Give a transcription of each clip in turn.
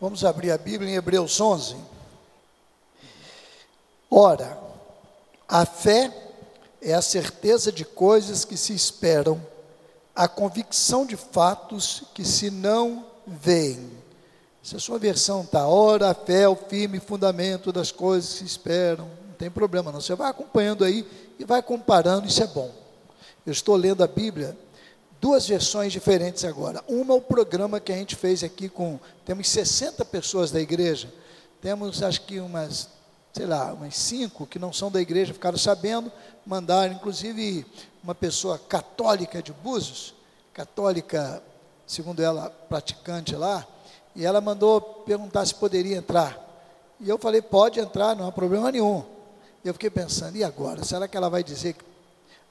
Vamos abrir a Bíblia em Hebreus 11. Ora, a fé é a certeza de coisas que se esperam, a convicção de fatos que se não veem. Se a sua versão está, ora, a fé é o firme fundamento das coisas que se esperam, não tem problema não. Você vai acompanhando aí e vai comparando, isso é bom. Eu estou lendo a Bíblia duas versões diferentes agora. Uma, o programa que a gente fez aqui com. Temos 60 pessoas da igreja, temos acho que umas, sei lá, umas cinco que não são da igreja, ficaram sabendo, mandaram, inclusive, uma pessoa católica de Búzios, católica, segundo ela, praticante lá, e ela mandou perguntar se poderia entrar. E eu falei, pode entrar, não há problema nenhum. Eu fiquei pensando, e agora? Será que ela vai dizer que.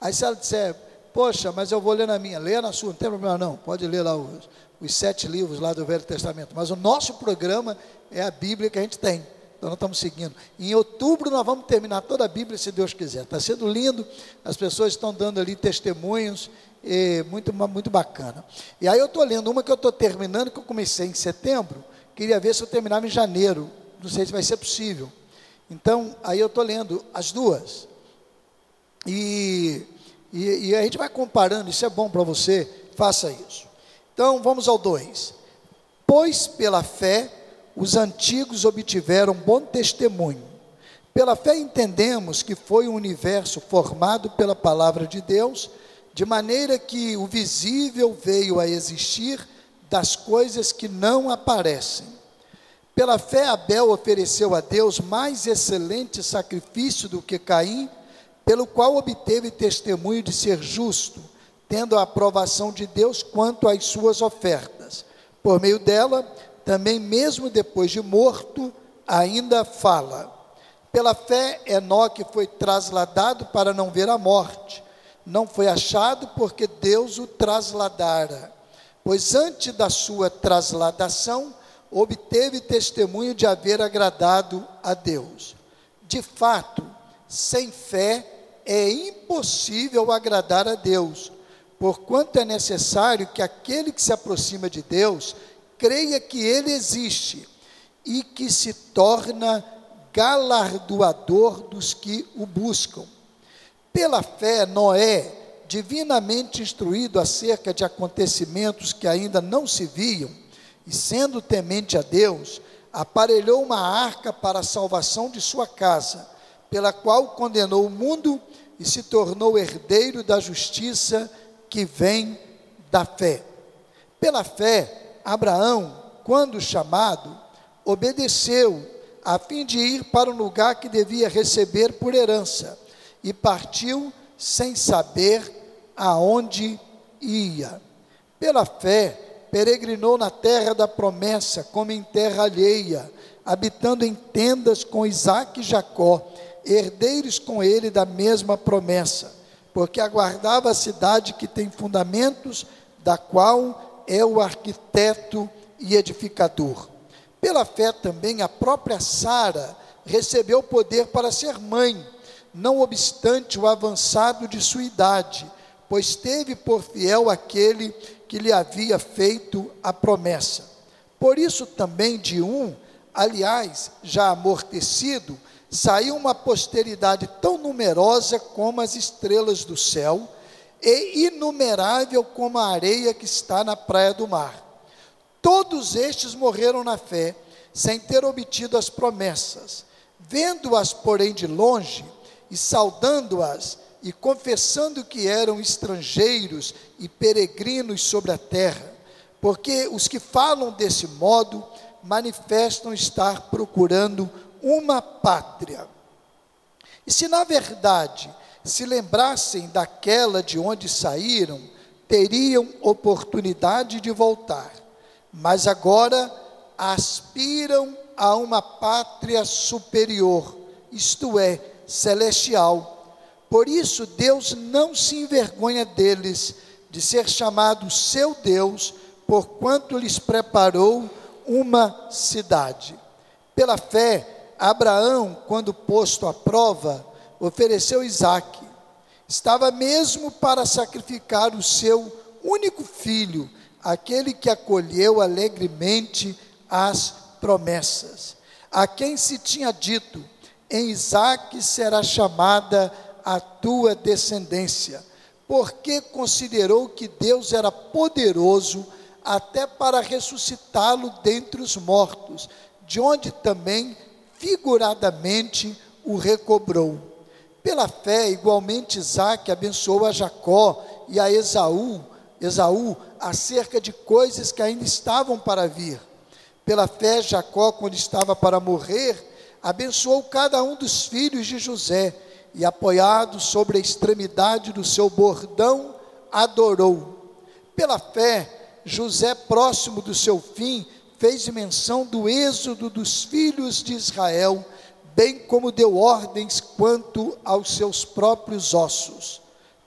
Aí se ela disser, Poxa, mas eu vou ler na minha. Lê na sua, não tem problema não. Pode ler lá os, os sete livros lá do Velho Testamento. Mas o nosso programa é a Bíblia que a gente tem. Então nós estamos seguindo. Em outubro nós vamos terminar toda a Bíblia, se Deus quiser. Está sendo lindo, as pessoas estão dando ali testemunhos, muito, muito bacana. E aí eu estou lendo uma que eu estou terminando, que eu comecei em setembro, queria ver se eu terminava em janeiro. Não sei se vai ser possível. Então, aí eu estou lendo as duas. E e, e a gente vai comparando, isso é bom para você, faça isso. Então vamos ao 2. Pois pela fé os antigos obtiveram bom testemunho. Pela fé entendemos que foi um universo formado pela palavra de Deus, de maneira que o visível veio a existir das coisas que não aparecem. Pela fé, Abel ofereceu a Deus mais excelente sacrifício do que Caim, pelo qual obteve testemunho de ser justo, tendo a aprovação de Deus quanto às suas ofertas. Por meio dela, também mesmo depois de morto, ainda fala. Pela fé, Enoque foi trasladado para não ver a morte. Não foi achado porque Deus o trasladara. Pois antes da sua trasladação, obteve testemunho de haver agradado a Deus. De fato, sem fé é impossível agradar a Deus, porquanto é necessário que aquele que se aproxima de Deus creia que Ele existe e que se torna galardoador dos que o buscam. Pela fé, Noé, divinamente instruído acerca de acontecimentos que ainda não se viam, e sendo temente a Deus, aparelhou uma arca para a salvação de sua casa, pela qual condenou o mundo e se tornou herdeiro da justiça que vem da fé. Pela fé, Abraão, quando chamado, obedeceu a fim de ir para o lugar que devia receber por herança e partiu sem saber aonde ia. Pela fé, peregrinou na terra da promessa, como em terra alheia, habitando em tendas com Isaac e Jacó herdeiros com ele da mesma promessa, porque aguardava a cidade que tem fundamentos, da qual é o arquiteto e edificador. Pela fé também a própria Sara recebeu poder para ser mãe, não obstante o avançado de sua idade, pois teve por fiel aquele que lhe havia feito a promessa. Por isso também de um, aliás, já amortecido, saiu uma posteridade tão numerosa como as estrelas do céu e inumerável como a areia que está na praia do mar. Todos estes morreram na fé, sem ter obtido as promessas. Vendo-as, porém, de longe, e saudando-as, e confessando que eram estrangeiros e peregrinos sobre a terra, porque os que falam desse modo manifestam estar procurando uma pátria. E se na verdade se lembrassem daquela de onde saíram, teriam oportunidade de voltar. Mas agora aspiram a uma pátria superior, isto é, celestial. Por isso Deus não se envergonha deles de ser chamado seu Deus, porquanto lhes preparou uma cidade. Pela fé, Abraão, quando posto à prova, ofereceu Isaque. Estava mesmo para sacrificar o seu único filho, aquele que acolheu alegremente as promessas. A quem se tinha dito: em Isaque será chamada a tua descendência, porque considerou que Deus era poderoso até para ressuscitá-lo dentre os mortos, de onde também figuradamente o recobrou. Pela fé, igualmente Isaac abençoou a Jacó e a Esaú, Esaú acerca de coisas que ainda estavam para vir. Pela fé, Jacó, quando estava para morrer, abençoou cada um dos filhos de José e, apoiado sobre a extremidade do seu bordão, adorou. Pela fé, José, próximo do seu fim, fez menção do êxodo dos filhos de Israel, bem como deu ordens quanto aos seus próprios ossos.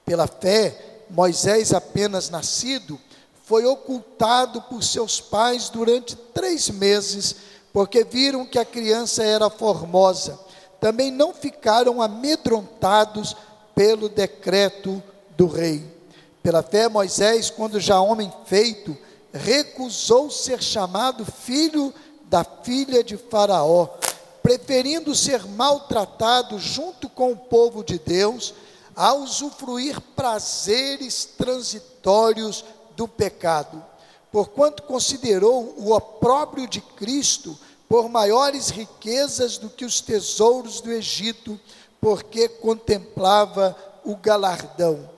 Pela fé, Moisés, apenas nascido, foi ocultado por seus pais durante três meses, porque viram que a criança era formosa. Também não ficaram amedrontados pelo decreto do rei. Pela fé, Moisés, quando já homem feito, recusou ser chamado filho da filha de Faraó, preferindo ser maltratado junto com o povo de Deus, a usufruir prazeres transitórios do pecado, porquanto considerou o opróbrio de Cristo por maiores riquezas do que os tesouros do Egito, porque contemplava o galardão.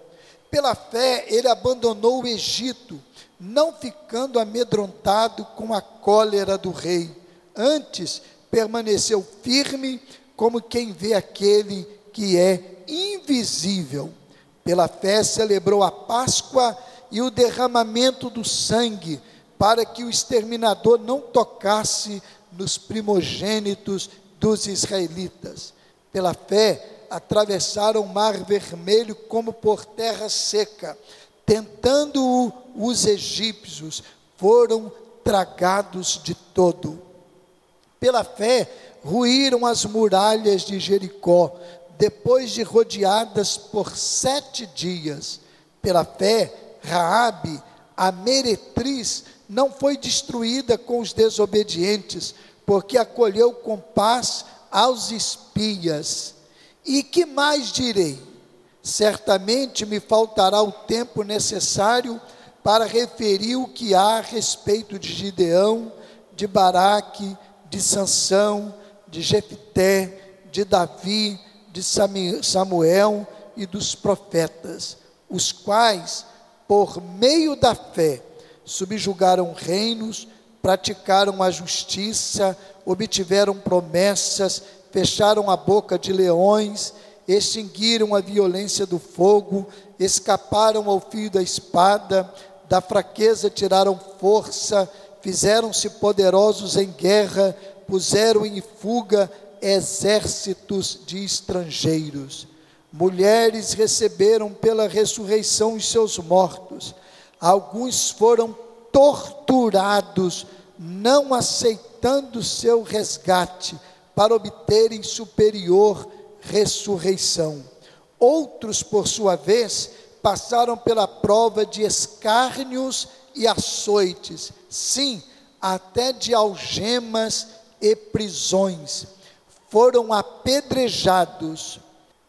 Pela fé, ele abandonou o Egito, não ficando amedrontado com a cólera do rei. Antes, permaneceu firme, como quem vê aquele que é invisível. Pela fé, celebrou a Páscoa e o derramamento do sangue, para que o exterminador não tocasse nos primogênitos dos israelitas. Pela fé, atravessaram o mar vermelho como por terra seca, tentando os egípcios, foram tragados de todo. Pela fé, ruíram as muralhas de Jericó, depois de rodeadas por sete dias. Pela fé, Raabe, a meretriz, não foi destruída com os desobedientes, porque acolheu com paz aos espias. E que mais direi? Certamente me faltará o tempo necessário para referir o que há a respeito de Gideão, de Baraque, de Sansão, de Jefté, de Davi, de Samuel e dos profetas, os quais por meio da fé, subjugaram reinos, praticaram a justiça, obtiveram promessas, fecharam a boca de leões, extinguiram a violência do fogo, escaparam ao fio da espada, da fraqueza tiraram força, fizeram-se poderosos em guerra, puseram em fuga exércitos de estrangeiros. Mulheres receberam pela ressurreição os seus mortos. Alguns foram torturados, não aceitando seu resgate, para obterem superior ressurreição. Outros, por sua vez, passaram pela prova de escárnios e açoites, sim, até de algemas e prisões. Foram apedrejados,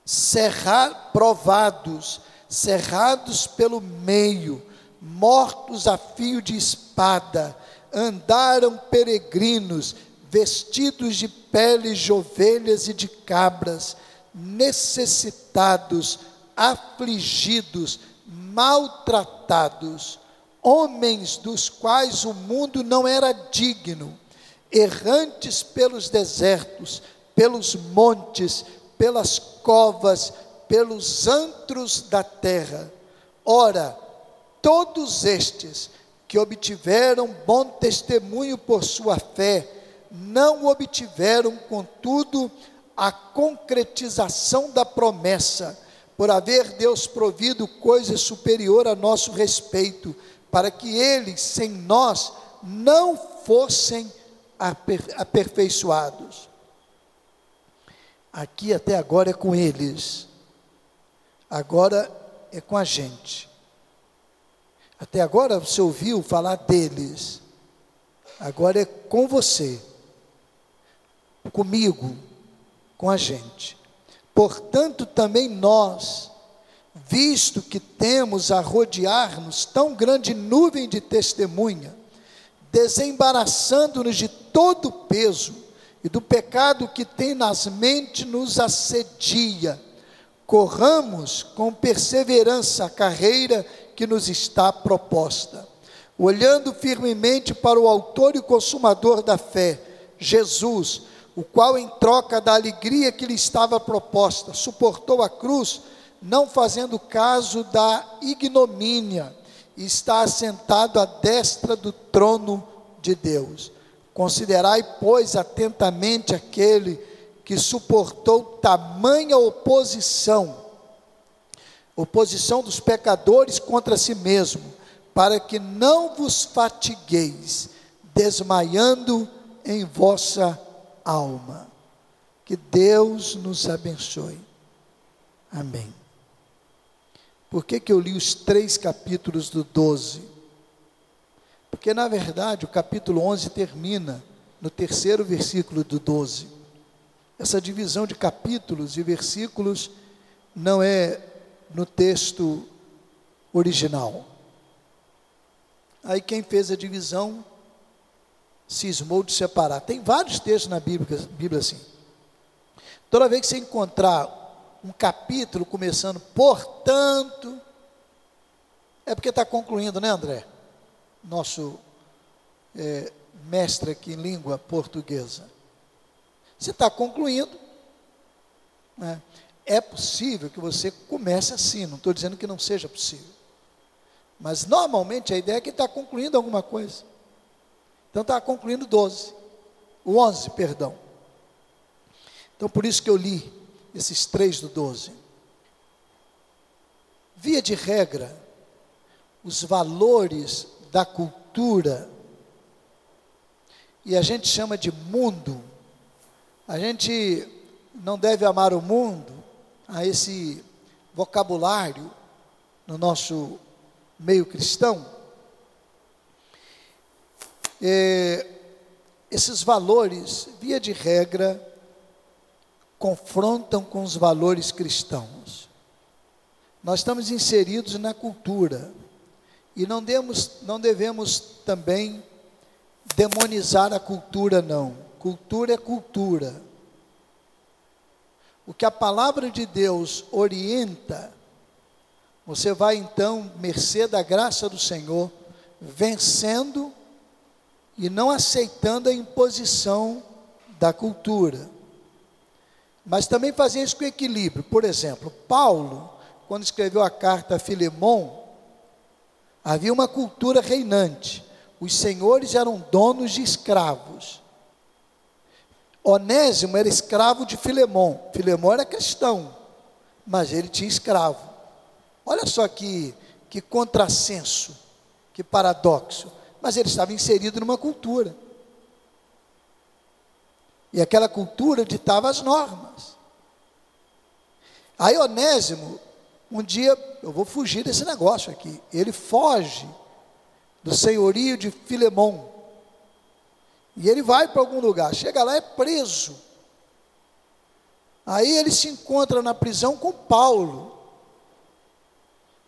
cerrar, provados, cerrados pelo meio, mortos a fio de espada, andaram peregrinos, vestidos de peles de ovelhas e de cabras, necessitados, afligidos, maltratados, homens dos quais o mundo não era digno, errantes pelos desertos, pelos montes, pelas covas, pelos antros da terra. Ora, todos estes que obtiveram bom testemunho por sua fé, não obtiveram, contudo, a concretização da promessa, por haver Deus provido coisa superior a nosso respeito, para que eles, sem nós, não fossem aperfeiçoados. Aqui até agora é com eles, agora é com a gente. Até agora você ouviu falar deles, agora é com você. Comigo, com a gente. Portanto, também nós, visto que temos a rodear-nos tão grande nuvem de testemunha, desembaraçando-nos de todo o peso e do pecado que tem nas mentes nos assedia, corramos com perseverança a carreira que nos está proposta, olhando firmemente para o Autor e Consumador da fé, Jesus, o qual, em troca da alegria que lhe estava proposta, suportou a cruz não fazendo caso da ignomínia, e está assentado à destra do trono de Deus. Considerai, pois, atentamente aquele que suportou tamanha oposição, oposição dos pecadores contra si mesmo, para que não vos fatigueis, desmaiando em vossa alma. Que Deus nos abençoe. Amém. Por que, que eu li os três capítulos do 12? Porque, na verdade, o capítulo 11 termina no terceiro versículo do 12. Essa divisão de capítulos e versículos não é no texto original. Aí quem fez a divisão cismou de separar. Tem vários textos na Bíblia, Bíblia assim. Toda vez que você encontrar um capítulo começando, portanto, é porque está concluindo, né, André? Nosso é, mestre aqui em língua portuguesa. Você está concluindo. Né? É possível que você comece assim, não estou dizendo que não seja possível. Mas normalmente a ideia é que está concluindo alguma coisa. Então está concluindo 12. O 11, perdão. Então por isso que eu li esses três do 12. Via de regra, os valores da cultura, e a gente chama de mundo, a gente não deve amar o mundo, a esse vocabulário no nosso meio cristão. É, esses valores, via de regra, confrontam com os valores cristãos. Nós estamos inseridos na cultura e não, demos, não devemos também demonizar a cultura, não. Cultura é cultura. O que a palavra de Deus orienta, você vai então, mercê da graça do Senhor, vencendo e não aceitando a imposição da cultura mas também fazer isso com equilíbrio. Por exemplo, Paulo, quando escreveu a carta a Filemão, havia uma cultura reinante. Os senhores eram donos de escravos. Onésimo era escravo de Filemão. Filemão era cristão, mas ele tinha escravo. Olha só que, que contrassenso, que paradoxo. Mas ele estava inserido numa cultura. E aquela cultura ditava as normas. Aí Onésimo, um dia, eu vou fugir desse negócio aqui. Ele foge do senhorio de Filemão. E ele vai para algum lugar, chega lá é preso. Aí ele se encontra na prisão com Paulo.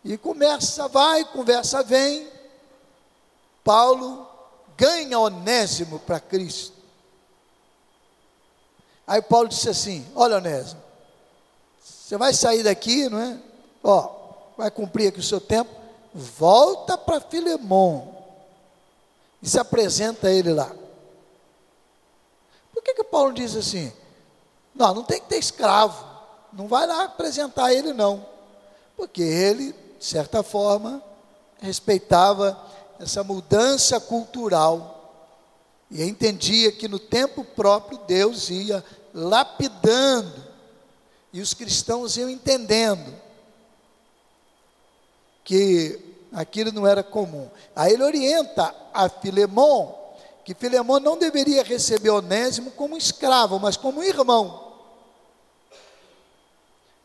E começa, vai, conversa, vem. Paulo ganha Onésimo para Cristo. Aí Paulo disse assim: Olha, Onésimo, você vai sair daqui, não é? Ó, vai cumprir aqui o seu tempo, volta para Filemon e se apresenta a ele lá. Por que, que Paulo diz assim? Não, não tem que ter escravo, não vai lá apresentar ele, não, porque ele, de certa forma, respeitava essa mudança cultural e entendia que no tempo próprio Deus ia lapidando e os cristãos iam entendendo que aquilo não era comum. Aí ele orienta a Filemon que Filemon não deveria receber Onésimo como escravo, mas como irmão.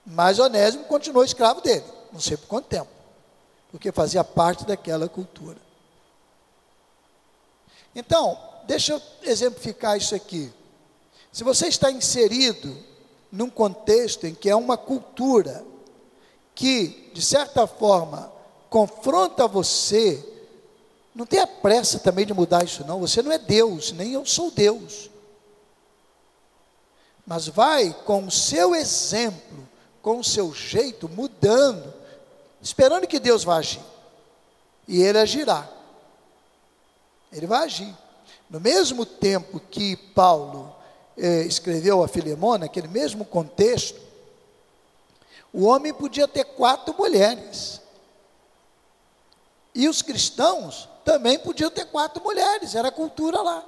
Mas Onésimo continuou escravo dele, não sei por quanto tempo, porque fazia parte daquela cultura. Então, deixa eu exemplificar isso aqui. Se você está inserido num contexto em que é uma cultura que, de certa forma, confronta você, não tenha pressa também de mudar isso, não. Você não é Deus, nem eu sou Deus. Mas vai com o seu exemplo, com o seu jeito, mudando, esperando que Deus vá agir. E Ele agirá. Ele vai agir. No mesmo tempo que Paulo eh, escreveu a Filemona, naquele mesmo contexto, o homem podia ter quatro mulheres. E os cristãos também podiam ter quatro mulheres, era cultura lá.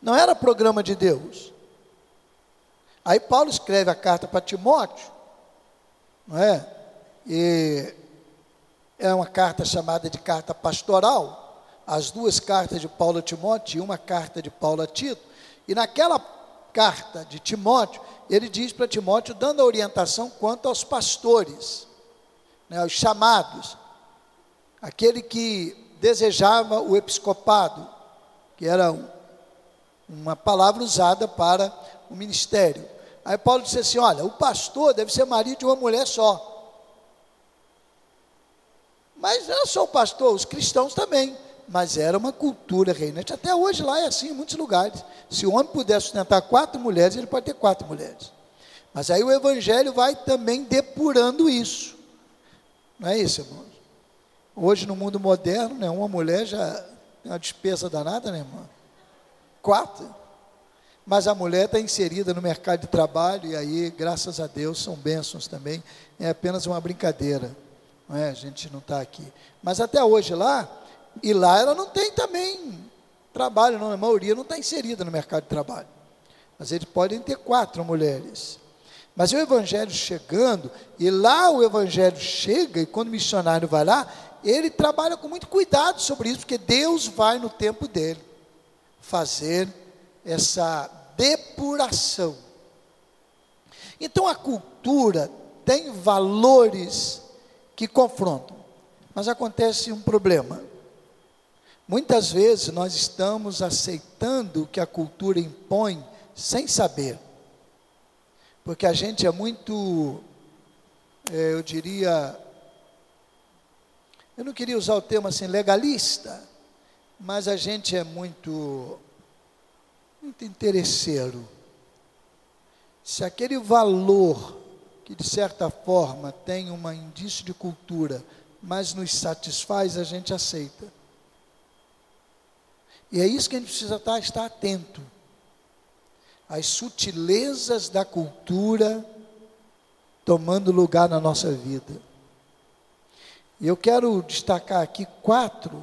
Não era programa de Deus. Aí Paulo escreve a carta para Timóteo, não é? E é uma carta chamada de carta pastoral. As duas cartas de Paulo a Timóteo e uma carta de Paulo a Tito. E naquela carta de Timóteo, ele diz para Timóteo, dando a orientação quanto aos pastores, né, aos chamados, aquele que desejava o episcopado, que era um, uma palavra usada para o ministério. Aí Paulo disse assim: olha, o pastor deve ser marido de uma mulher só. Mas não só o pastor, os cristãos também. Mas era uma cultura reinante. Até hoje lá é assim em muitos lugares. Se o homem puder sustentar quatro mulheres, ele pode ter quatro mulheres. Mas aí o evangelho vai também depurando isso. Não é isso, irmãos? Hoje no mundo moderno, né, uma mulher já tem uma despesa danada, né, irmão? Quatro. Mas a mulher está inserida no mercado de trabalho e aí, graças a Deus, são bênçãos também. É apenas uma brincadeira. Não é? A gente não está aqui. Mas até hoje lá, e lá ela não tem também trabalho, não. A maioria não está inserida no mercado de trabalho. Mas eles podem ter quatro mulheres. Mas o evangelho chegando, e lá o evangelho chega, e quando o missionário vai lá, ele trabalha com muito cuidado sobre isso, porque Deus vai no tempo dele fazer essa depuração. Então a cultura tem valores que confrontam, mas acontece um problema. Muitas vezes nós estamos aceitando o que a cultura impõe sem saber, porque a gente é muito, é, eu diria, eu não queria usar o termo assim legalista, mas a gente é muito muito interesseiro. Se aquele valor que de certa forma tem um indício de cultura, mas nos satisfaz, a gente aceita. E é isso que a gente precisa estar, estar atento. As sutilezas da cultura tomando lugar na nossa vida. E eu quero destacar aqui quatro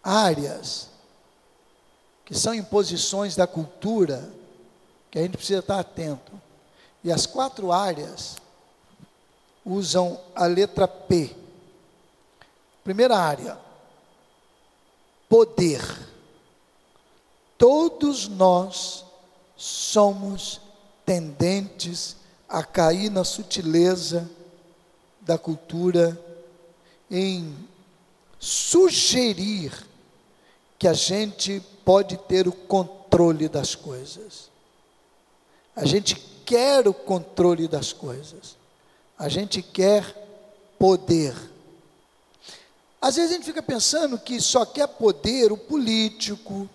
áreas que são imposições da cultura, que a gente precisa estar atento. E as quatro áreas usam a letra P. Primeira área, poder. Todos nós somos tendentes a cair na sutileza da cultura, em sugerir que a gente pode ter o controle das coisas. A gente quer o controle das coisas. A gente quer poder. Às vezes a gente fica pensando que só quer poder o político,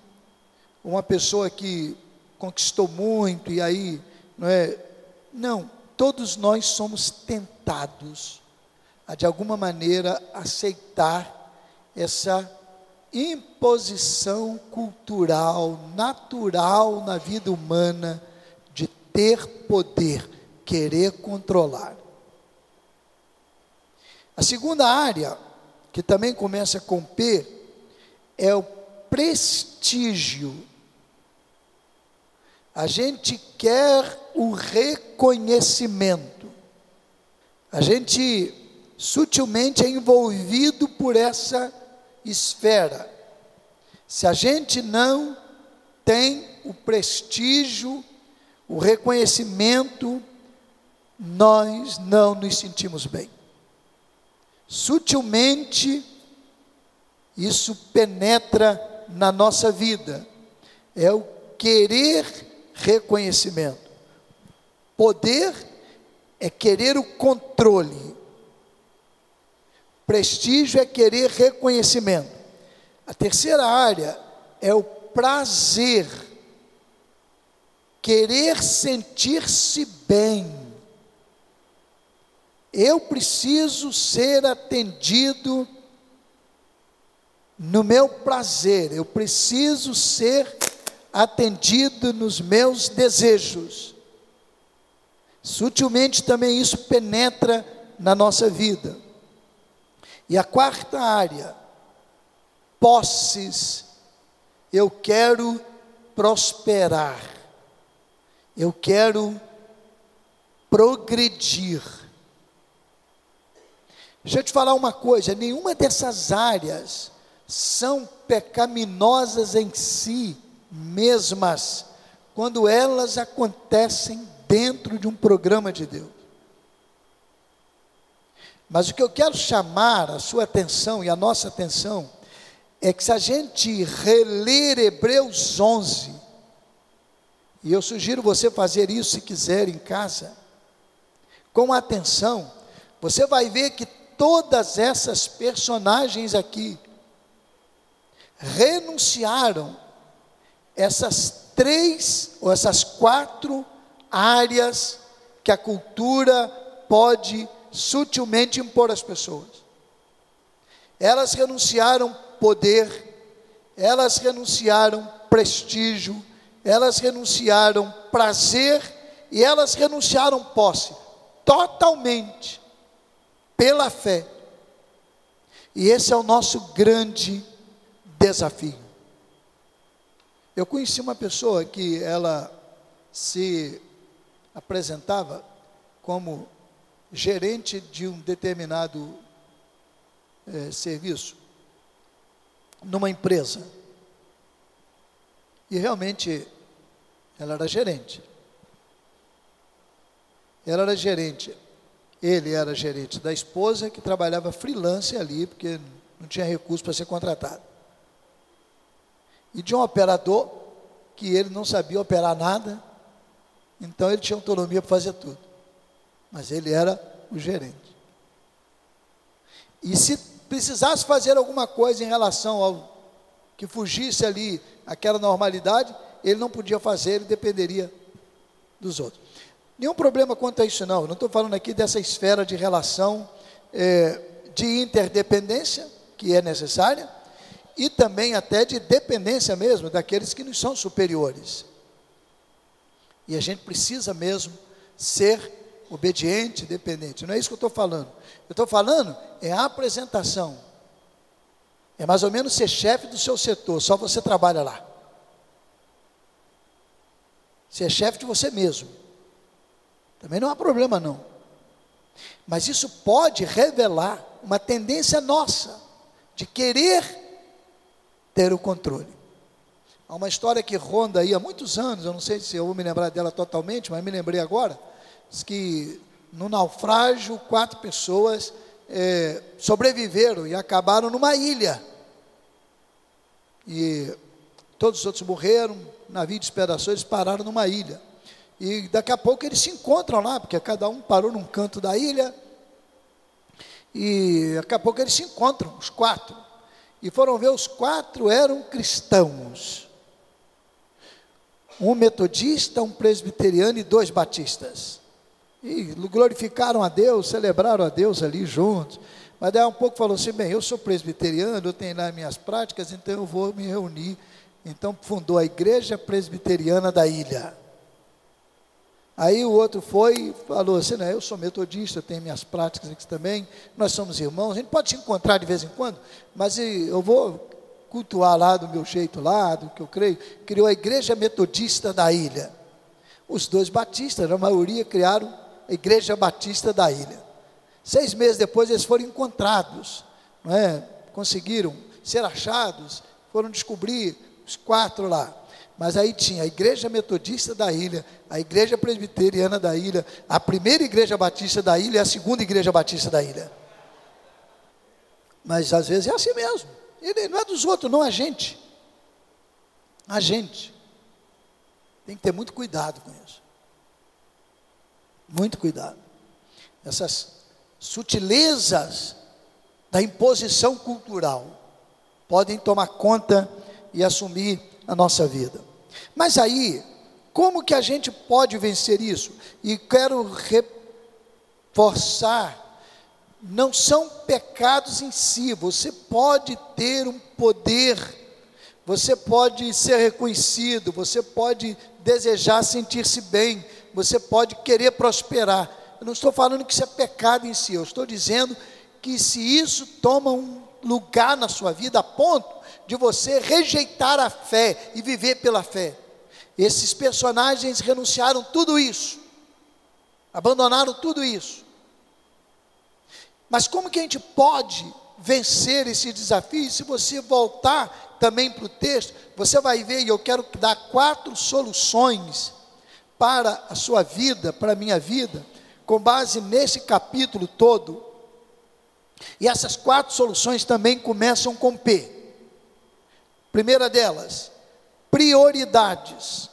uma pessoa que conquistou muito e aí, não é? Não, todos nós somos tentados a de alguma maneira aceitar essa imposição cultural, natural na vida humana, de ter poder, querer controlar. A segunda área, que também começa com P, é o prestígio. A gente quer o reconhecimento. A gente sutilmente é envolvido por essa esfera. Se a gente não tem o prestígio, o reconhecimento, nós não nos sentimos bem. Sutilmente, isso penetra na nossa vida. É o querer reconhecimento. Poder é querer o controle. Prestígio é querer reconhecimento. A terceira área é o prazer. Querer sentir-se bem. Eu preciso ser atendido no meu prazer, eu preciso ser atendido nos meus desejos. Sutilmente também isso penetra na nossa vida. E a quarta área, posses. Eu quero prosperar. Eu quero progredir. Deixa eu te falar uma coisa: nenhuma dessas áreas são pecaminosas em si mesmas, quando elas acontecem dentro de um programa de Deus. Mas o que eu quero chamar a sua atenção e a nossa atenção é que se a gente reler Hebreus 11, e eu sugiro você fazer isso se quiser em casa, com atenção, você vai ver que todas essas personagens aqui renunciaram essas três ou essas quatro áreas que a cultura pode sutilmente impor às pessoas. Elas renunciaram poder, elas renunciaram prestígio, elas renunciaram prazer e elas renunciaram posse, totalmente, pela fé. E esse é o nosso grande desafio. Eu conheci uma pessoa que ela se apresentava como gerente de um determinado é, serviço numa empresa. E realmente ela era gerente. Ela era gerente. Ele era gerente da esposa que trabalhava freelance ali, porque não tinha recurso para ser contratado e de um operador que ele não sabia operar nada, então ele tinha autonomia para fazer tudo. Mas ele era o gerente. E se precisasse fazer alguma coisa em relação ao que fugisse ali aquela normalidade, ele não podia fazer, ele dependeria dos outros. Nenhum problema quanto a isso, não. Eu não estou falando aqui dessa esfera de relação é, de interdependência, que é necessária, e também até de dependência mesmo daqueles que nos são superiores. E a gente precisa mesmo ser obediente, dependente. Não é isso que eu estou falando. Eu estou falando é a apresentação. É mais ou menos ser chefe do seu setor, só você trabalha lá. Ser chefe de você mesmo. Também não há problema não. Mas isso pode revelar uma tendência nossa de querer ter o controle. Há uma história que ronda aí há muitos anos, eu não sei se eu vou me lembrar dela totalmente, mas me lembrei agora, diz que no naufrágio quatro pessoas é, sobreviveram e acabaram numa ilha. E todos os outros morreram, o navio despedaçou, eles pararam numa ilha. E daqui a pouco eles se encontram lá, porque cada um parou num canto da ilha. E daqui a pouco eles se encontram, os quatro e foram ver, os quatro eram cristãos. Um metodista, um presbiteriano e dois batistas. E glorificaram a Deus, celebraram a Deus ali juntos. Mas daí um pouco falou assim: bem, eu sou presbiteriano, eu tenho lá minhas práticas, então eu vou me reunir. Então fundou a Igreja Presbiteriana da Ilha. Aí o outro foi falou assim: né, eu sou metodista, tenho minhas práticas aqui também, nós somos irmãos, a gente pode se encontrar de vez em quando, mas eu vou cultuar lá do meu jeito lá, do que eu creio. Criou a Igreja Metodista da Ilha. Os dois batistas, a maioria, criaram a Igreja Batista da Ilha. Seis meses depois eles foram encontrados, é? conseguiram ser achados, foram descobrir os quatro lá. Mas aí tinha a igreja metodista da ilha, a igreja presbiteriana da ilha, a primeira igreja batista da ilha e a segunda igreja batista da ilha. Mas às vezes é assim mesmo. Ele não é dos outros, não a gente. A gente. Tem que ter muito cuidado com isso. Muito cuidado. Essas sutilezas da imposição cultural podem tomar conta e assumir a nossa vida. Mas aí, como que a gente pode vencer isso? E quero reforçar não são pecados em si, você pode ter um poder, você pode ser reconhecido, você pode desejar sentir-se bem, você pode querer prosperar. Eu não estou falando que isso é pecado em si, eu estou dizendo que se isso toma um lugar na sua vida a ponto de você rejeitar a fé e viver pela fé. Esses personagens renunciaram tudo isso, abandonaram tudo isso mas como que a gente pode vencer esse desafio? Se você voltar também para o texto, você vai ver, e eu quero dar quatro soluções para a sua vida, para a minha vida, com base nesse capítulo todo. E essas quatro soluções também começam com P. Primeira delas, prioridades.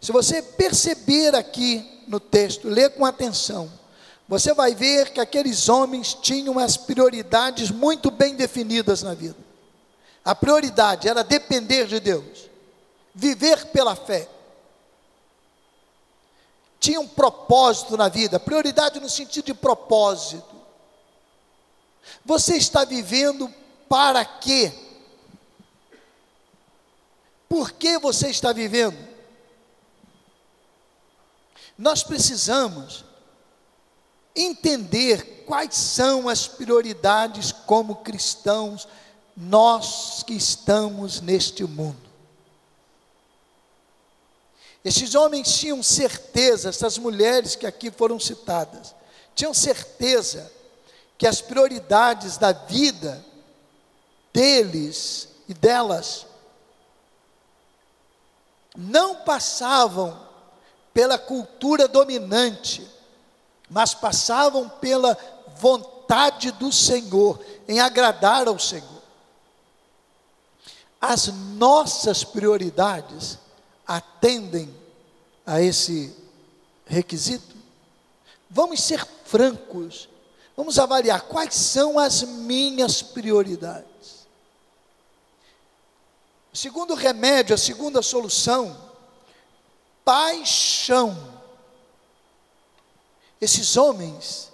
Se você perceber aqui no texto, lê com atenção, você vai ver que aqueles homens tinham as prioridades muito bem definidas na vida. A prioridade era depender de Deus, viver pela fé. Tinha um propósito na vida, prioridade no sentido de propósito. Você está vivendo para quê? Por que você está vivendo? Nós precisamos entender quais são as prioridades como cristãos, nós que estamos neste mundo. Esses homens tinham certeza, essas mulheres que aqui foram citadas, tinham certeza que as prioridades da vida deles e delas não passavam pela cultura dominante, mas passavam pela vontade do Senhor, em agradar ao Senhor. As nossas prioridades atendem a esse requisito? Vamos ser francos, vamos avaliar quais são as minhas prioridades. Segundo remédio, a segunda solução, paixão esses homens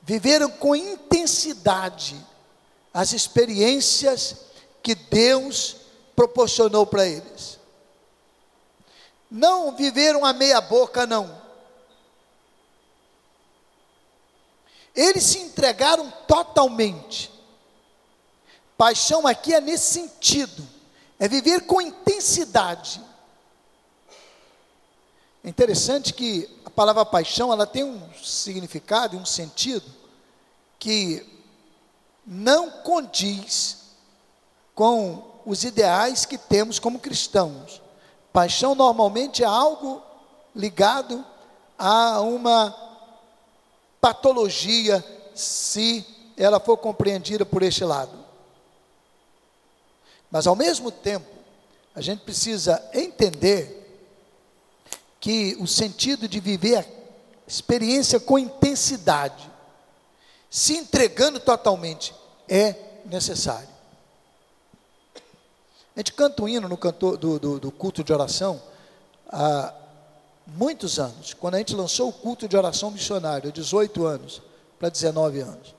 viveram com intensidade as experiências que Deus proporcionou para eles. Não viveram a meia boca, não. Eles se entregaram totalmente. Paixão aqui é nesse sentido, é viver com intensidade. É interessante que a palavra paixão, ela tem um significado e um sentido que não condiz com os ideais que temos como cristãos. Paixão normalmente é algo ligado a uma patologia, se ela for compreendida por este lado. Mas ao mesmo tempo, a gente precisa entender que o sentido de viver a experiência com intensidade, se entregando totalmente, é necessário. A gente canta um hino no cantor, do, do, do culto de oração há muitos anos. Quando a gente lançou o culto de oração missionário, 18 anos para 19 anos.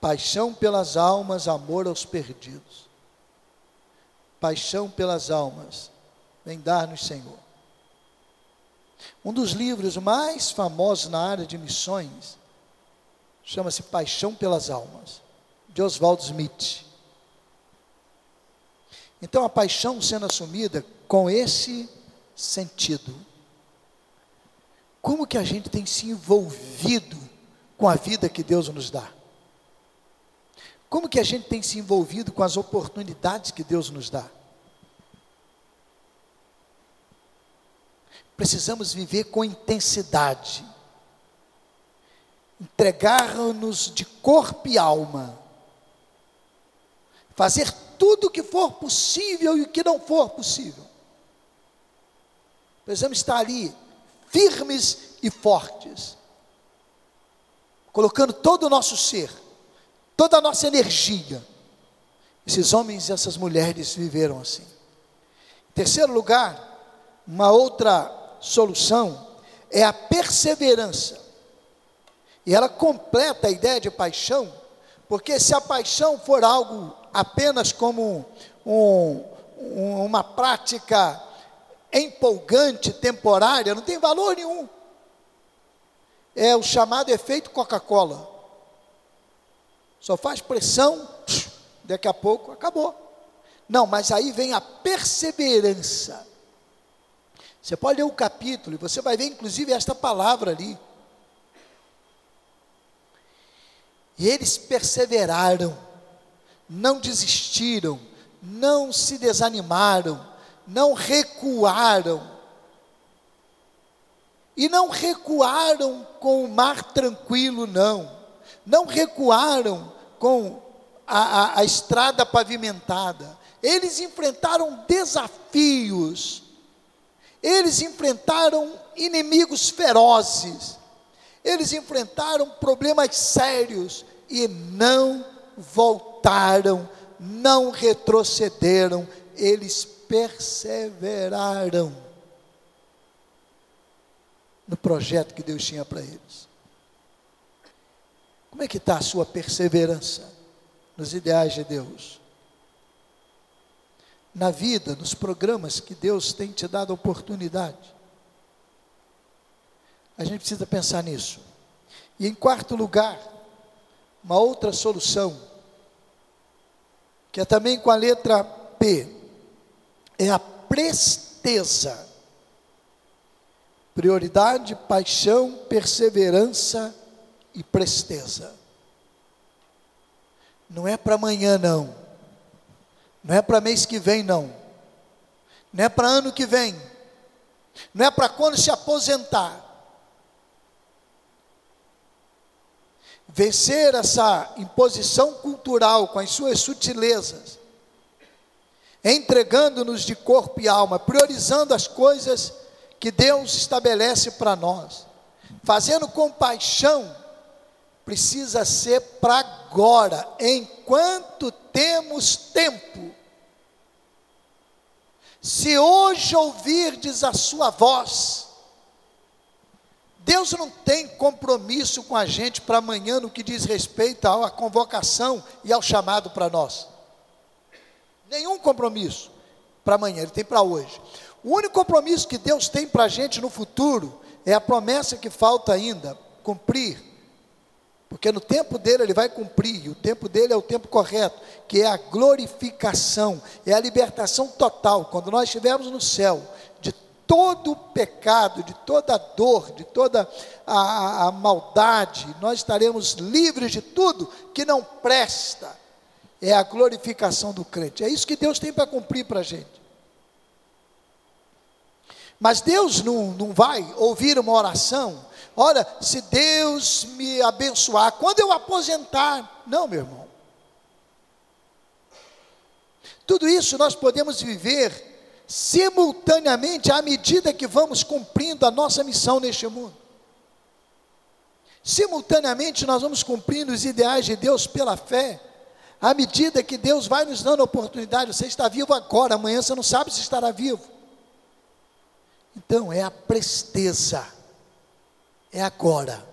Paixão pelas almas, amor aos perdidos. Paixão pelas almas, vem dar-nos, Senhor. Um dos livros mais famosos na área de missões chama-se Paixão pelas Almas, de Oswald Smith. Então, a paixão sendo assumida com esse sentido. Como que a gente tem se envolvido com a vida que Deus nos dá? Como que a gente tem se envolvido com as oportunidades que Deus nos dá? Precisamos viver com intensidade, entregar-nos de corpo e alma, fazer tudo o que for possível e o que não for possível. Precisamos estar ali, firmes e fortes, colocando todo o nosso ser, toda a nossa energia. Esses homens e essas mulheres viveram assim. Em terceiro lugar, uma outra solução é a perseverança. E ela completa a ideia de paixão, porque se a paixão for algo apenas como um, um, uma prática empolgante, temporária, não tem valor nenhum. É o chamado efeito Coca-Cola. Só faz pressão, daqui a pouco acabou. Não, mas aí vem a perseverança. Você pode ler o capítulo e você vai ver inclusive esta palavra ali. E eles perseveraram, não desistiram, não se desanimaram, não recuaram. E não recuaram com o mar tranquilo, não. Não recuaram com a, a, a estrada pavimentada. Eles enfrentaram desafios. Eles enfrentaram inimigos ferozes. Eles enfrentaram problemas sérios e não voltaram, não retrocederam, eles perseveraram no projeto que Deus tinha para eles. Como é que está a sua perseverança nos ideais de Deus? Na vida, nos programas que Deus tem te dado oportunidade. A gente precisa pensar nisso. E em quarto lugar, uma outra solução, que é também com a letra P, é a presteza. Prioridade, paixão, perseverança e presteza. Não é para amanhã, não. Não é para mês que vem, não. Não é para ano que vem. Não é para quando se aposentar. Vencer essa imposição cultural com as suas sutilezas, entregando-nos de corpo e alma, priorizando as coisas que Deus estabelece para nós, fazendo compaixão, precisa ser para agora, enquanto temos tempo. Se hoje ouvirdes a sua voz, Deus não tem compromisso com a gente para amanhã no que diz respeito à convocação e ao chamado para nós. Nenhum compromisso para amanhã, ele tem para hoje. O único compromisso que Deus tem para a gente no futuro é a promessa que falta ainda cumprir. Porque no tempo dele ele vai cumprir, e o tempo dele é o tempo correto, que é a glorificação, é a libertação total. Quando nós estivermos no céu, de todo o pecado, de toda a dor, de toda a, a, a maldade, nós estaremos livres de tudo que não presta é a glorificação do crente. É isso que Deus tem para cumprir para a gente. Mas Deus não, não vai ouvir uma oração. Olha, se Deus me abençoar, quando eu aposentar. Não, meu irmão. Tudo isso nós podemos viver simultaneamente à medida que vamos cumprindo a nossa missão neste mundo. Simultaneamente nós vamos cumprindo os ideais de Deus pela fé à medida que Deus vai nos dando oportunidade, você está vivo agora, amanhã você não sabe se estará vivo. Então, é a presteza, é agora.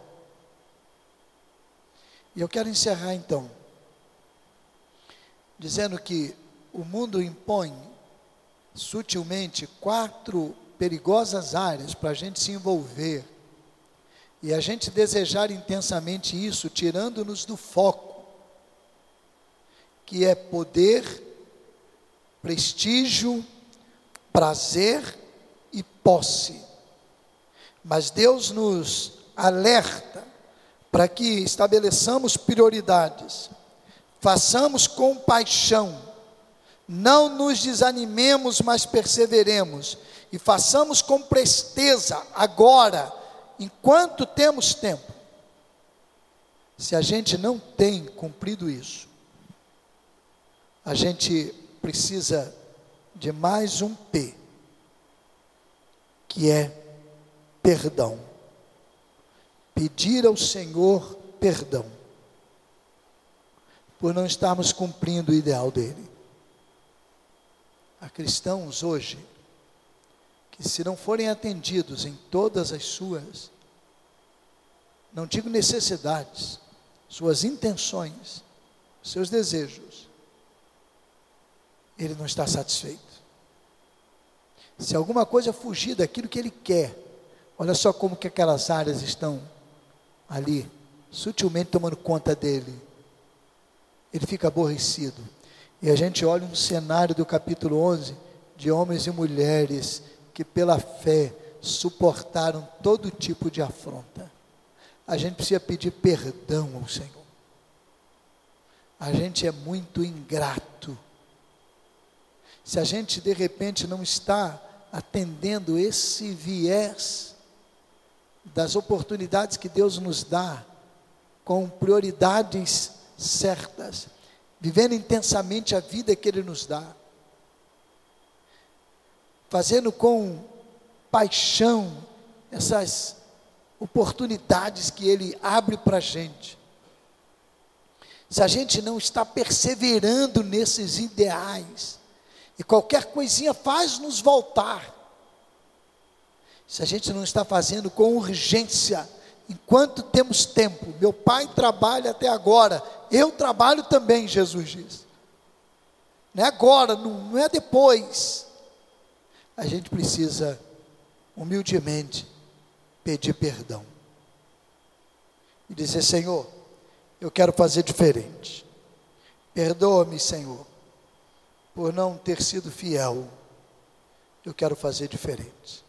E eu quero encerrar então, dizendo que o mundo impõe sutilmente quatro perigosas áreas para a gente se envolver e a gente desejar intensamente isso, tirando-nos do foco que é poder, prestígio, prazer e posse. Mas Deus nos alerta para que estabeleçamos prioridades, façamos com paixão, não nos desanimemos, mas perseveremos e façamos com presteza agora, enquanto temos tempo. Se a gente não tem cumprido isso, a gente precisa de mais um P, que é perdão. Pedir ao Senhor perdão por não estarmos cumprindo o ideal dele. Há cristãos hoje que, se não forem atendidos em todas as suas, não digo necessidades, suas intenções, seus desejos, ele não está satisfeito. Se alguma coisa fugir daquilo que ele quer, olha só como que aquelas áreas estão ali, sutilmente tomando conta dele. Ele fica aborrecido. E a gente olha um cenário do capítulo 11 de homens e mulheres que pela fé suportaram todo tipo de afronta. A gente precisa pedir perdão ao Senhor. A gente é muito ingrato. Se a gente de repente não está atendendo esse viés das oportunidades que Deus nos dá, com prioridades certas, vivendo intensamente a vida que Ele nos dá, fazendo com paixão essas oportunidades que Ele abre para a gente. Se a gente não está perseverando nesses ideais, e qualquer coisinha faz nos voltar. Se a gente não está fazendo com urgência, enquanto temos tempo, meu pai trabalha até agora, eu trabalho também, Jesus diz. Não é agora, não, é depois. A gente precisa, humildemente, pedir perdão. E dizer: Senhor, eu quero fazer diferente. Perdoa-me, Senhor por não ter sido fiel, eu quero fazer diferente.